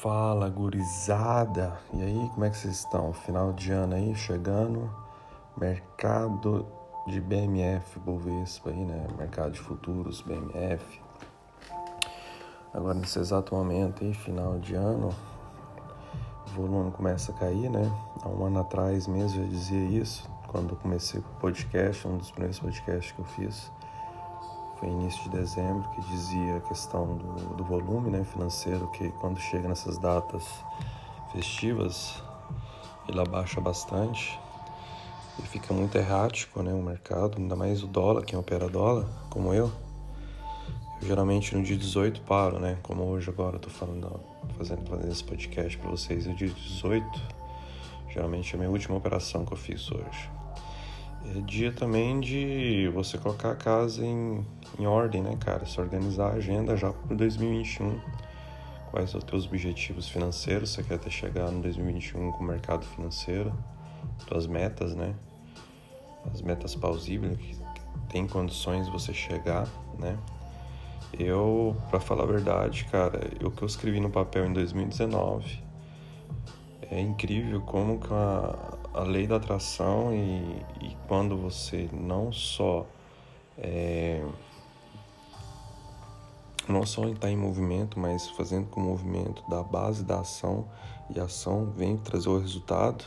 Fala, gurizada! E aí, como é que vocês estão? Final de ano aí, chegando. Mercado de BMF, Bovespa aí, né? Mercado de futuros, BMF. Agora, nesse exato momento aí, final de ano, o volume começa a cair, né? Há um ano atrás mesmo eu dizia isso, quando eu comecei com o podcast, um dos primeiros podcasts que eu fiz foi início de dezembro, que dizia a questão do, do volume né, financeiro, que quando chega nessas datas festivas, ele abaixa bastante e fica muito errático né, o mercado, ainda mais o dólar, quem opera dólar, como eu. Eu geralmente no dia 18 paro, né? Como hoje agora eu tô falando, fazendo, fazendo esse podcast para vocês, no dia 18, geralmente é a minha última operação que eu fiz hoje. É dia também de você colocar a casa em, em ordem, né, cara? Se organizar a agenda já para 2021. Quais são os teus objetivos financeiros? Você quer até chegar no 2021 com o mercado financeiro? Tuas metas, né? As metas plausíveis que tem condições de você chegar, né? Eu, para falar a verdade, cara, o que eu escrevi no papel em 2019 é incrível como a, a lei da atração e quando você não só é, não só está em movimento, mas fazendo com o movimento da base da ação e a ação vem trazer o resultado,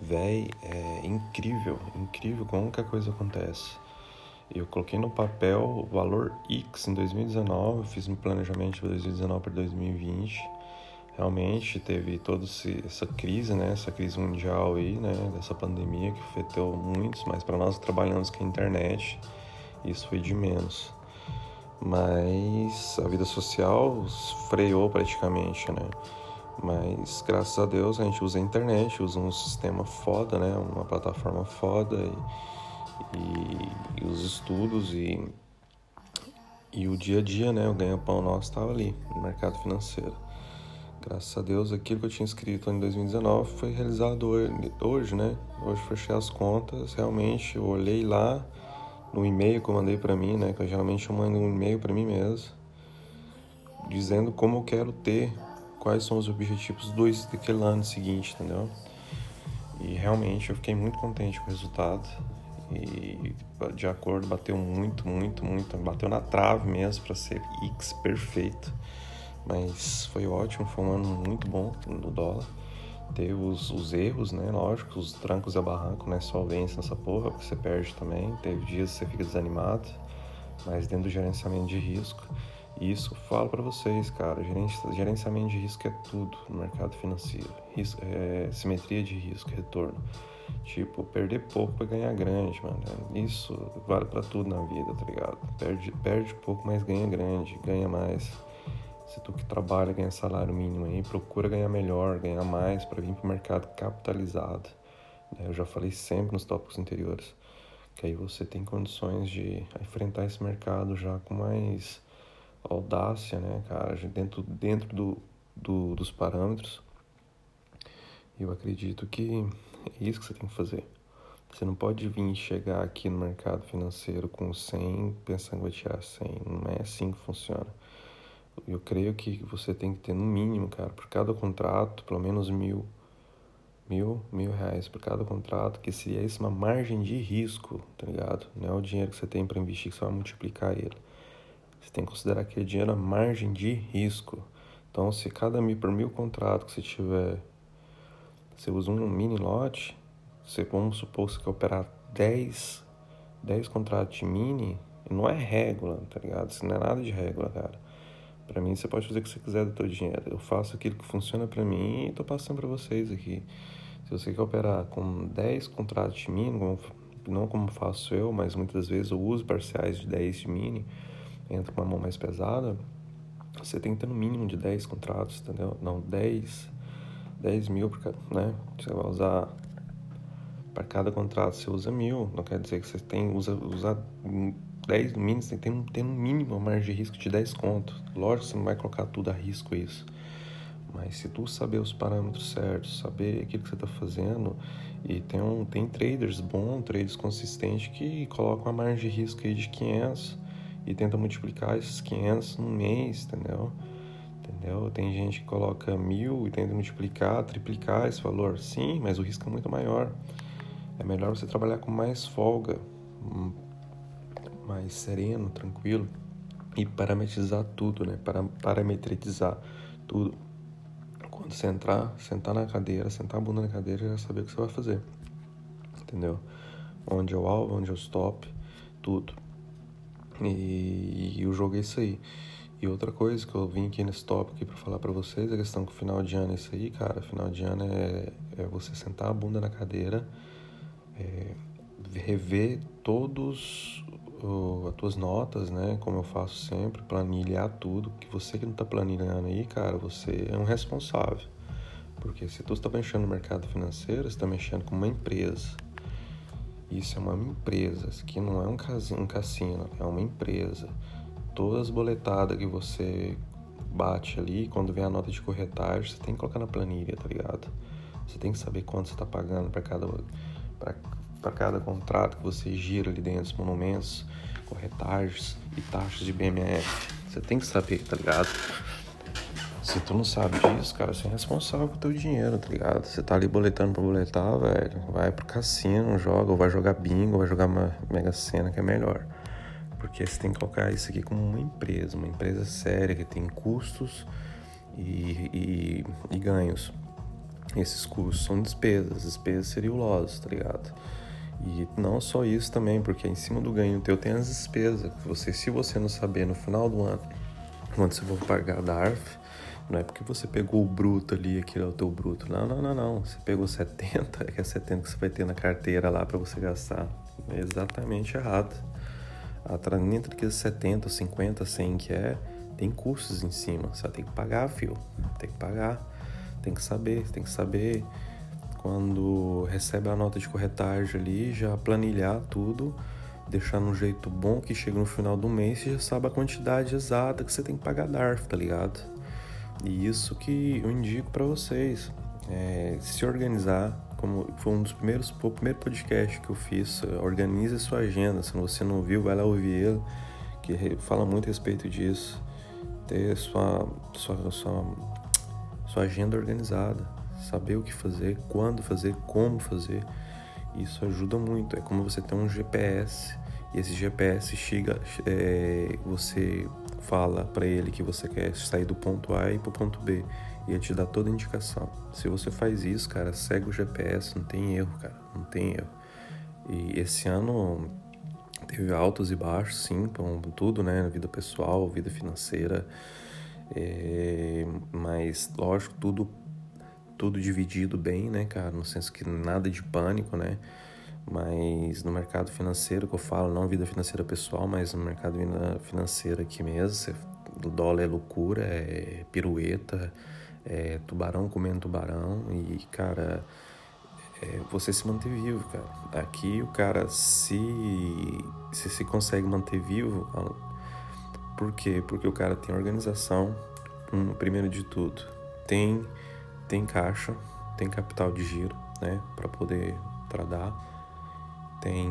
véi, é incrível, incrível como que a coisa acontece. Eu coloquei no papel o valor X em 2019, fiz um planejamento de 2019 para 2020 realmente teve toda essa crise, né, essa crise mundial aí, né, dessa pandemia que afetou muitos, mas para nós que trabalhamos com a internet, isso foi de menos. Mas a vida social freou praticamente, né? Mas graças a Deus a gente usa a internet, usa um sistema foda, né? Uma plataforma foda e, e, e os estudos e, e o dia a dia, né? O ganha-pão nosso estava ali no mercado financeiro. Graças a Deus, aquilo que eu tinha escrito em 2019 foi realizado hoje, né? Hoje fechei as contas, realmente eu olhei lá no e-mail que eu mandei para mim, né? Que eu geralmente eu mando um e-mail para mim mesmo, dizendo como eu quero ter, quais são os objetivos do daquele ano seguinte, entendeu? E realmente eu fiquei muito contente com o resultado. E de acordo, bateu muito, muito, muito. Bateu na trave mesmo para ser X perfeito. Mas foi ótimo, foi um ano muito bom no dólar. Teve os, os erros, né? Lógico, os trancos e a barranco, né? Só vence nessa porra, porque você perde também. Teve dias que você fica desanimado, mas dentro do gerenciamento de risco. Isso falo para vocês, cara. Gerenciamento de risco é tudo no mercado financeiro. Risco, é, simetria de risco, retorno. Tipo, perder pouco para ganhar grande, mano. Isso vale para tudo na vida, tá ligado? Perde, perde pouco, mas ganha grande, ganha mais. Se tu que trabalha ganha salário mínimo aí, procura ganhar melhor, ganhar mais para vir para o mercado capitalizado. Né? Eu já falei sempre nos tópicos anteriores que aí você tem condições de enfrentar esse mercado já com mais audácia, né, cara, dentro, dentro do, do, dos parâmetros. Eu acredito que é isso que você tem que fazer. Você não pode vir chegar aqui no mercado financeiro com 100 pensando que vai tirar 100. Não é assim que funciona. Eu creio que você tem que ter no mínimo, cara, por cada contrato, pelo menos mil, mil, mil reais por cada contrato, que seria isso uma margem de risco, tá ligado? Não é o dinheiro que você tem para investir que você vai multiplicar ele. Você tem que considerar aquele dinheiro a margem de risco. Então, se cada mil por mil contrato que você tiver, você usa um mini lote, você, vamos supor que você quer operar 10, 10 contratos de mini, não é régua, tá ligado? Isso não é nada de régua, cara. Para mim, você pode fazer o que você quiser do seu dinheiro. Eu faço aquilo que funciona para mim e estou passando para vocês aqui. Se você quer operar com 10 contratos de mini, não como faço eu, mas muitas vezes eu uso parciais de 10 de mini, entra com uma mão mais pesada, você tem que ter no mínimo de 10 contratos, entendeu? Não, 10, 10 mil, né? Você vai usar para cada contrato você usa mil, não quer dizer que você tem usa, usa 10 no mínimo, você tem que ter no mínimo margem de risco de 10 conto. Lógico você não vai colocar tudo a risco isso. Mas se tu saber os parâmetros certos, saber aquilo que você está fazendo, e tem, um, tem traders bons, traders consistentes que colocam a margem de risco aí de 500 e tenta multiplicar esses 500 no mês, entendeu? entendeu? Tem gente que coloca mil e tenta multiplicar, triplicar esse valor. Sim, mas o risco é muito maior. É melhor você trabalhar com mais folga, hum, mais sereno, tranquilo e parametrizar tudo, né? Para, parametrizar tudo. Quando você entrar, sentar na cadeira, sentar a bunda na cadeira, já saber o que você vai fazer. Entendeu? Onde é o alvo, onde é o stop, tudo. E, e o jogo é isso aí. E outra coisa que eu vim aqui nesse tópico para falar para vocês, a questão que final de ano é isso aí, cara. Final de ano é, é você sentar a bunda na cadeira, é, rever todos as tuas notas, né? Como eu faço sempre, planilhar tudo. Que você que não tá planilhando aí, cara, você é um responsável. Porque se tu está mexendo no mercado financeiro, está mexendo com uma empresa. Isso é uma empresa, isso aqui não é um cassino, um cassino, é uma empresa. Todas as boletadas que você bate ali, quando vem a nota de corretagem, você tem que colocar na planilha, tá ligado? Você tem que saber quanto você está pagando para cada, cada contrato que você gira ali dentro dos monumentos, corretagens e taxas de BMF. Você tem que saber, tá ligado? Se tu não sabe disso, cara, você é responsável pelo teu dinheiro, tá ligado? Você tá ali boletando pra boletar, velho. Vai pro cassino, joga, ou vai jogar bingo, ou vai jogar uma mega cena que é melhor. Porque você tem que colocar isso aqui como uma empresa, uma empresa séria que tem custos e, e, e ganhos. Esses custos são despesas, despesas seriam tá ligado? E não só isso também, porque em cima do ganho teu tem as despesas. Você, se você não saber no final do ano quando você for pagar da ARF, não é porque você pegou o bruto ali, aquilo é o teu bruto. Não, não, não, não. Você pegou 70, é que é 70 que você vai ter na carteira lá para você gastar. É exatamente errado. Entre aqueles 70, 50, 100 que é, tem custos em cima. Você tem que pagar, fio. Tem que pagar. Tem que saber, tem que saber quando recebe a nota de corretagem ali, já planilhar tudo, deixar no jeito bom que chega no final do mês e já sabe a quantidade exata que você tem que pagar DARF, tá ligado? E isso que eu indico para vocês. É, se organizar, como foi um dos primeiros, o primeiro podcast que eu fiz, organize a sua agenda. Se você não viu, vai lá ouvir ele, que fala muito a respeito disso. Ter sua, sua, sua, sua agenda organizada, saber o que fazer, quando fazer, como fazer. Isso ajuda muito. É como você ter um GPS e esse GPS chega, é, você fala para ele que você quer sair do ponto A e para o ponto B e ele te dá toda a indicação. Se você faz isso, cara, segue o GPS, não tem erro, cara, não tem erro. E esse ano teve altos e baixos, sim, com tudo, né, vida pessoal, vida financeira, é, mas lógico, tudo tudo dividido bem, né, cara, no senso que nada de pânico, né, mas no mercado financeiro que eu falo, não vida financeira pessoal, mas no mercado financeiro aqui mesmo, o dólar é loucura, é pirueta, é tubarão comendo tubarão e, cara, é você se manter vivo, cara. Aqui o cara se, se se consegue manter vivo, por quê? Porque o cara tem organização, um, primeiro de tudo, tem, tem caixa, tem capital de giro, né, para poder tradar tem,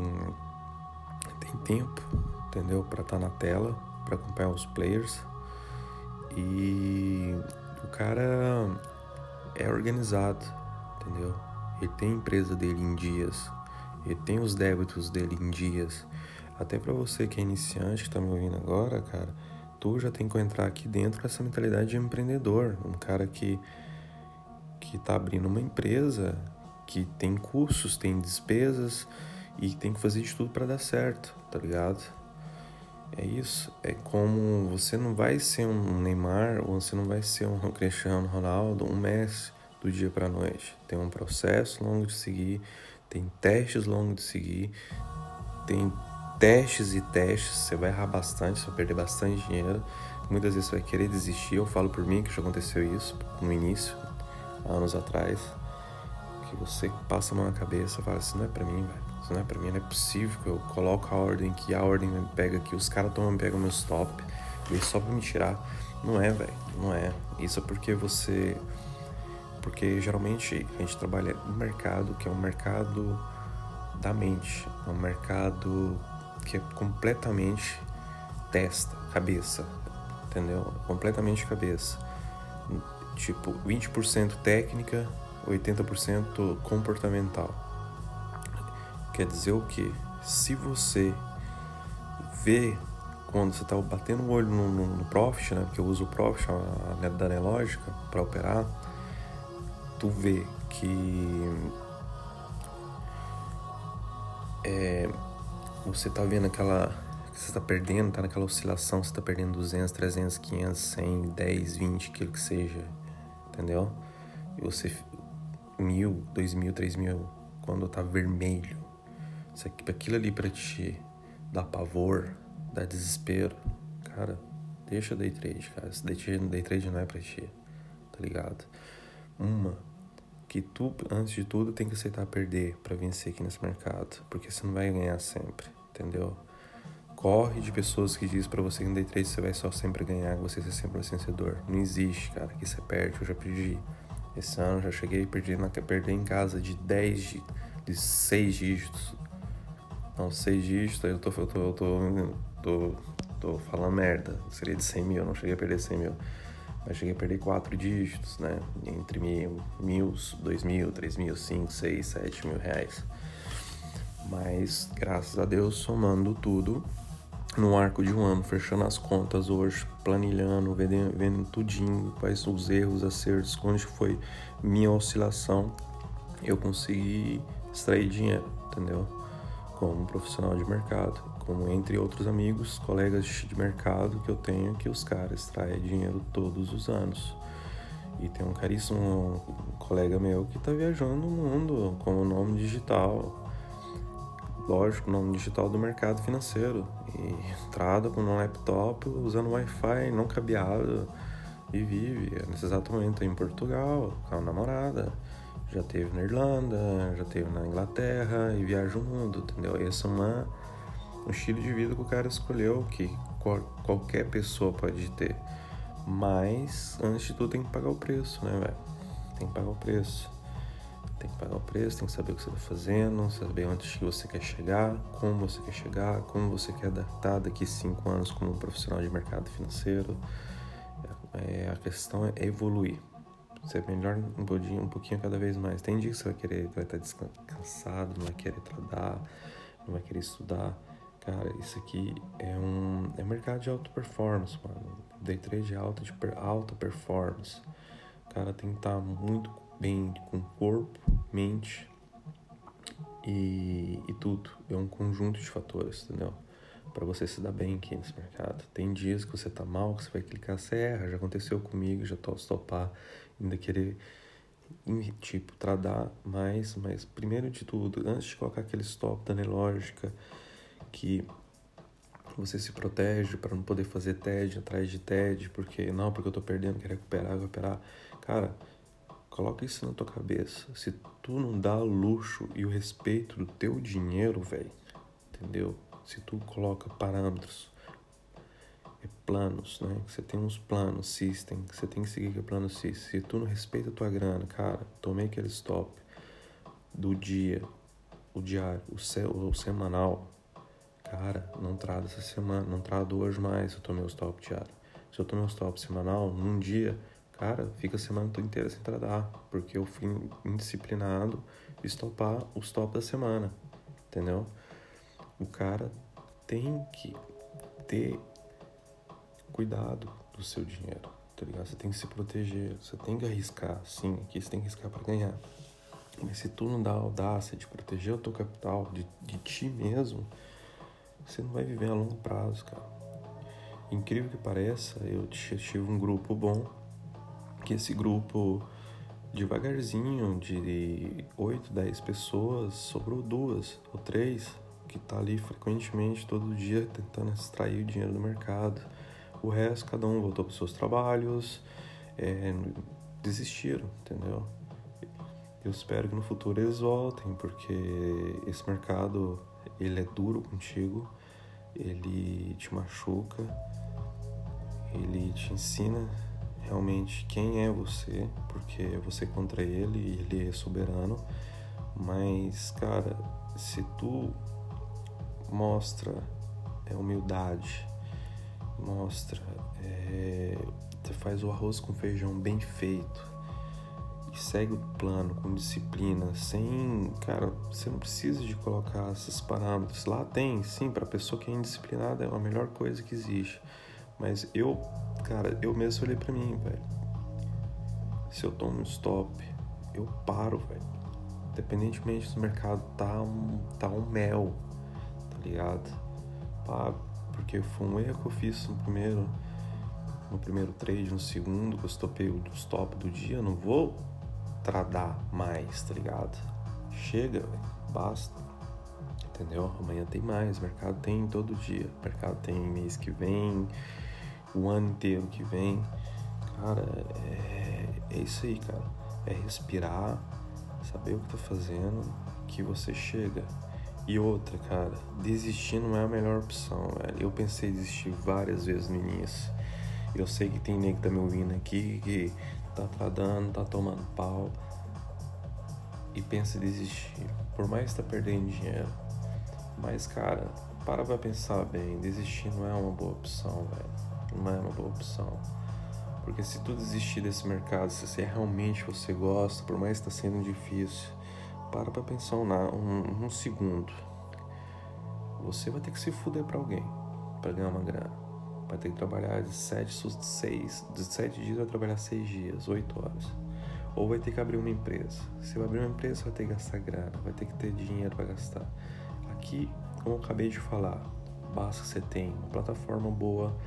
tem tempo, entendeu? Para estar tá na tela, para acompanhar os players. E o cara é organizado, entendeu? Ele tem a empresa dele em dias, ele tem os débitos dele em dias. Até para você que é iniciante, que tá me ouvindo agora, cara, tu já tem que entrar aqui dentro com essa mentalidade de empreendedor, um cara que que tá abrindo uma empresa, que tem custos, tem despesas, e tem que fazer de tudo para dar certo, tá ligado? É isso. É como você não vai ser um Neymar ou você não vai ser um Cristiano Ronaldo, um Messi do dia para noite. Tem um processo longo de seguir, tem testes longos de seguir, tem testes e testes. Você vai errar bastante, você vai perder bastante dinheiro. Muitas vezes você vai querer desistir. Eu falo por mim que já aconteceu isso no início, anos atrás, que você passa a mão na cabeça e fala assim: não é para mim, velho isso não é pra mim, não é possível que eu coloco a ordem, que a ordem me pega aqui, os caras tomam pegam meu stop, e só pra me tirar. Não é, velho, não é. Isso é porque você. Porque geralmente a gente trabalha no mercado que é um mercado da mente, é um mercado que é completamente testa, cabeça, entendeu? Completamente cabeça. Tipo 20% técnica, 80% comportamental. Quer dizer o que? Se você vê quando você está batendo o olho no, no, no, Profit, né? Porque eu uso o Profit, a, a da Nelógica, para operar, tu vê que é, você tá vendo aquela você está perdendo, tá naquela oscilação, você está perdendo 200, 300, 500, 100, 10, 20, aquilo que seja, entendeu? E você, mil, dois mil, três mil, quando tá vermelho, aquilo ali para te dar pavor, dar desespero, cara, deixa day trade, cara. Esse day trade, day trade não é pra ti, tá ligado? Uma, que tu, antes de tudo, tem que aceitar perder para vencer aqui nesse mercado, porque você não vai ganhar sempre, entendeu? Corre de pessoas que dizem para você que no day trade você vai só sempre ganhar, que você vai ser sempre vencedor. Não existe, cara, que você perde, eu já perdi. Esse ano já cheguei a perder, em casa de 10, de 6 dígitos. Não, 6 dígitos, eu tô, eu tô, eu tô, tô, tô falando merda. Seria de 100 mil, não cheguei a perder 100 mil mas cheguei a perder quatro dígitos, né? Entre mil, mil, dois mil, três mil, cinco, seis, sete mil reais. Mas graças a Deus, somando tudo, no arco de um ano, fechando as contas hoje, planilhando, vendo, vendo tudinho, quais os erros, acertos, onde foi minha oscilação, eu consegui extrair dinheiro, entendeu? Como profissional de mercado como entre outros amigos, colegas de mercado que eu tenho, que os caras traem dinheiro todos os anos. E tem um caríssimo colega meu que está viajando o mundo com o nome digital. Lógico, nome digital do mercado financeiro. E entrada com um laptop, usando Wi-Fi não cabeado. E vive nesse exato momento em Portugal, com a namorada. Já teve na Irlanda, já teve na Inglaterra e viaja o mundo, entendeu? Essa é uma um estilo de vida que o cara escolheu, que qualquer pessoa pode ter. Mas, antes de tudo, tem que pagar o preço, né, velho? Tem que pagar o preço. Tem que pagar o preço, tem que saber o que você está fazendo, saber onde você quer chegar, como você quer chegar, como você quer adaptar daqui cinco anos como um profissional de mercado financeiro. É, a questão é evoluir. Ser melhor um pouquinho, um pouquinho cada vez mais. Tem dia que você vai querer, vai estar descansado, não vai querer tradar, não vai querer estudar Cara, isso aqui é um, é mercado de alta performance, mano. Day trade é alta, de alta performance. O cara tem que estar tá muito bem com corpo, mente e, e tudo. É um conjunto de fatores, entendeu? Para você se dar bem aqui nesse mercado. Tem dias que você tá mal, que você vai clicar, você erra. Já aconteceu comigo, já tô stopar, ainda querer tipo, tradar mais, mas primeiro de tudo, antes de colocar aquele stop da lógica que você se protege para não poder fazer TED atrás de TED, porque não, porque eu tô perdendo, quero recuperar, recuperar. Cara, coloca isso na tua cabeça. Se tu não dá luxo e o respeito do teu dinheiro, velho, entendeu? Se tu coloca parâmetros, é planos, né? Você tem uns planos, system, você tem que seguir que é plano system. Se tu não respeita a tua grana, cara, tomei aquele stop do dia, o diário, o, se, o semanal, cara, não trado essa semana, não trado hoje mais eu tomei os top diário. Se eu tomei os top semanal, num dia, cara, fica a semana toda inteira sem tradar, porque eu fui indisciplinado de stopar os top da semana, entendeu? O cara tem que ter cuidado do seu dinheiro, tá ligado? Você tem que se proteger, você tem que arriscar, sim, aqui você tem que arriscar para ganhar. Mas se tu não dá audácia de proteger o teu capital, de, de ti mesmo, você não vai viver a longo prazo, cara. Incrível que pareça, eu tive um grupo bom, que esse grupo, devagarzinho, de 8, 10 pessoas, sobrou duas ou três que tá ali frequentemente, todo dia, tentando extrair o dinheiro do mercado. O resto, cada um voltou para seus trabalhos, é, desistiram, entendeu? Eu espero que no futuro eles voltem, porque esse mercado ele é duro contigo, ele te machuca, ele te ensina realmente quem é você, porque é você contra ele e ele é soberano. Mas, cara, se tu mostra é, humildade, mostra é, você faz o arroz com feijão bem feito e segue o plano com disciplina, sem, cara, você não precisa de colocar esses parâmetros. Lá tem, sim, para pessoa que é indisciplinada é a melhor coisa que existe. Mas eu, cara, eu mesmo olhei para mim, velho. Se eu tomo um stop, eu paro, velho. Independentemente do mercado tá um, tá um mel, tá ligado? Paro, porque foi um erro que eu fiz no primeiro no primeiro trade, no segundo, que eu stopei o stop do dia, não vou tradar mais, tá ligado? Chega, véio, basta. Entendeu? Amanhã tem mais, mercado tem todo dia. Mercado tem mês que vem, o ano inteiro que vem. Cara, é, é isso aí, cara. É respirar, saber o que tá fazendo, que você chega. E outra, cara, desistir não é a melhor opção, velho. Eu pensei em desistir várias vezes no início. Eu sei que tem nego que tá me ouvindo aqui que tá tradando, tá tomando pau e pensa em desistir. Por mais que tá perdendo dinheiro. Mas, cara, para pra pensar bem, desistir não é uma boa opção, velho. Não é uma boa opção. Porque se tu desistir desse mercado, se realmente você gosta, por mais que tá sendo difícil, para pra pensar um, um, um segundo. Você vai ter que se fuder pra alguém para ganhar uma grana. Vai ter que trabalhar de 7, 6, de 7 dias vai trabalhar 6 dias, 8 horas. Ou vai ter que abrir uma empresa. Se vai abrir uma empresa, vai ter que gastar grana, vai ter que ter dinheiro para gastar. Aqui, como eu acabei de falar, basta que você tenha uma plataforma boa,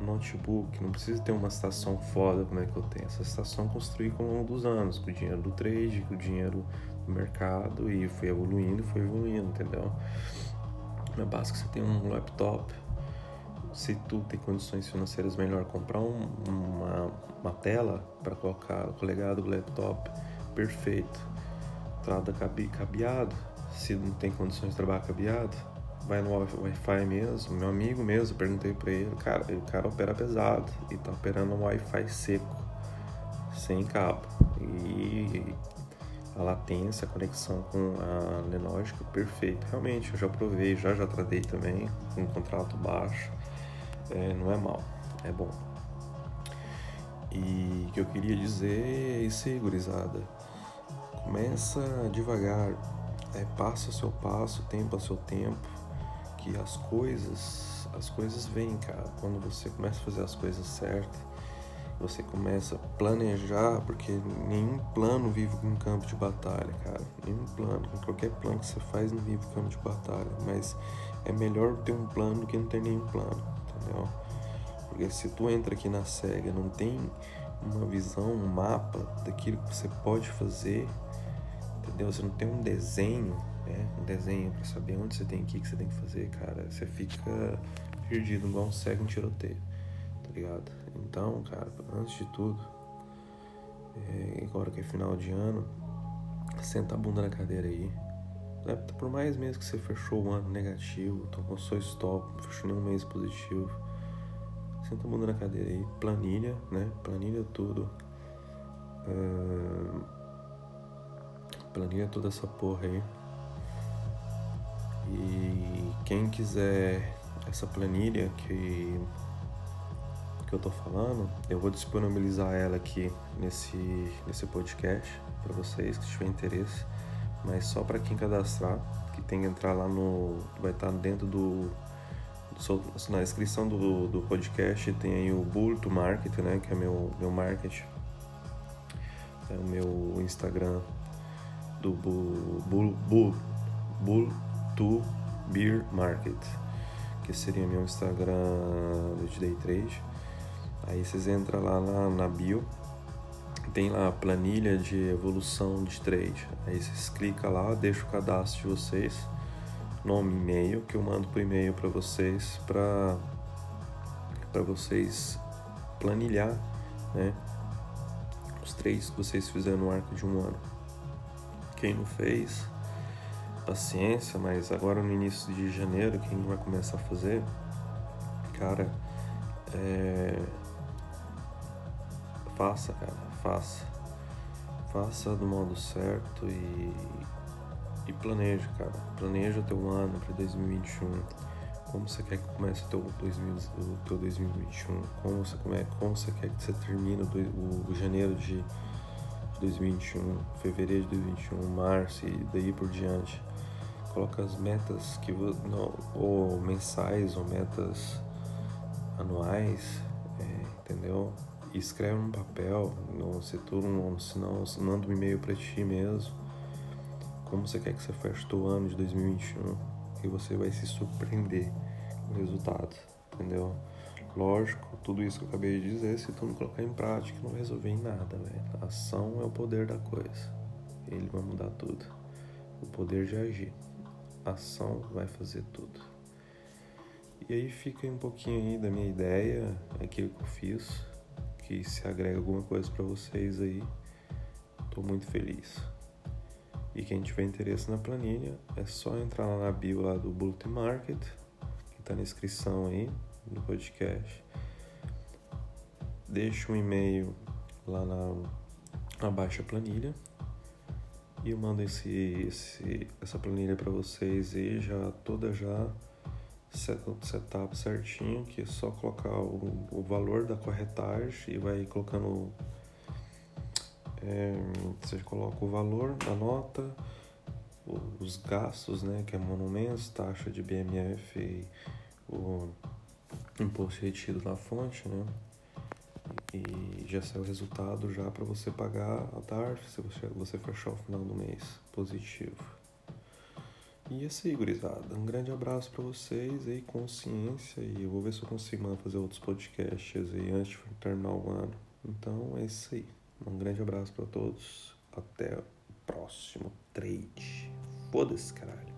notebook, não precisa ter uma estação foda como é que eu tenho. Essa estação construí com ao longo dos anos, com o dinheiro do trade, com o dinheiro do mercado e foi evoluindo, foi evoluindo, entendeu? Basta que você tenha um laptop, se tu tem condições financeiras melhor comprar um, uma, uma tela para colocar o legado do laptop perfeito trada cabe, cabeado se não tem condições de trabalhar cabeado vai no Wi-Fi mesmo meu amigo mesmo perguntei para ele cara o cara opera pesado e tá operando um Wi-Fi seco sem cabo e a latência, a conexão com a Lenogica, perfeito. Realmente, eu já provei, já já tradei também, com um contrato baixo é, não é mal, é bom. E o que eu queria dizer é isso aí, gurizada. Começa devagar, é, passo a seu passo, tempo a seu tempo, que as coisas, as coisas vêm, cara. Quando você começa a fazer as coisas certas, você começa a planejar, porque nenhum plano vive um campo de batalha, cara. Nenhum plano, qualquer plano que você faz não vive campo de batalha, mas é melhor ter um plano do que não ter nenhum plano entendeu? Porque se tu entra aqui na SEGA não tem uma visão, um mapa daquilo que você pode fazer, entendeu? Você não tem um desenho, né? Um desenho para saber onde você tem que ir, que você tem que fazer, cara. Você fica perdido, igual um cego em tiroteio, tá ligado? Então, cara, antes de tudo, é, agora que é final de ano, senta a bunda na cadeira aí, né? Por mais mesmo que você fechou o ano negativo, tomou seu stop, não fechou nenhum mês positivo, senta a bunda na cadeira aí, planilha, né? Planilha tudo. Uh, planilha toda essa porra aí. E quem quiser essa planilha que, que eu tô falando, eu vou disponibilizar ela aqui nesse, nesse podcast para vocês que tiverem interesse mas só para quem cadastrar, que tem que entrar lá no. Vai estar dentro do. do na descrição do, do podcast tem aí o Bull Market, né? Que é meu, meu market. É o meu Instagram do Bull, Bull, Bull to Beer Market, que seria meu Instagram de Day Trade. Aí vocês entram lá na, na bio tem lá a planilha de evolução de trade. Aí vocês clicam lá, deixa o cadastro de vocês, nome e-mail, que eu mando por e-mail para vocês para para vocês planilhar, né? Os trades que vocês fizeram no arco de um ano. Quem não fez, paciência, mas agora no início de janeiro, quem vai começar a fazer, cara, é... faça, cara faça. Faça do modo certo e, e planeja, cara. Planeja o teu ano para 2021. como você quer que comece o teu, 2000, o teu 2021, como você, como, é, como você quer que você termine o, o janeiro de, de 2021, fevereiro de 2021, março e daí por diante. Coloca as metas que não, ou mensais ou metas anuais, é, entendeu? E escreve num papel, um, se não, manda um e-mail para ti mesmo. Como você quer que você feche o ano de 2021 que você vai se surpreender com o resultado, entendeu? Lógico, tudo isso que eu acabei de dizer, se tu não colocar em prática, não vai resolver em nada, velho. A ação é o poder da coisa. Ele vai mudar tudo. O poder de agir. Ação vai fazer tudo. E aí fica um pouquinho aí da minha ideia, aquilo que eu fiz, que se agrega alguma coisa para vocês aí, tô muito feliz. E quem tiver interesse na planilha, é só entrar lá na bio lá do Bulletin Market, que está na inscrição aí no podcast. Deixa um e-mail lá na, na baixa planilha e eu mando esse, esse, essa planilha para vocês aí já toda já set, setup certinho, que é só colocar o, o valor da corretagem e vai colocando é, você coloca o valor da nota, os gastos, né, que é monumentos, taxa de BMF e o imposto retido na fonte, né? E já sai o resultado já para você pagar a TARF se você, você fechar o final do mês positivo. E é isso aí, gurizada. Um grande abraço para vocês aí, consciência. E eu vou ver se eu consigo fazer outros podcasts aí antes de terminar o ano. Então é isso aí. Um grande abraço para todos. Até o próximo trade. Foda-se, caralho.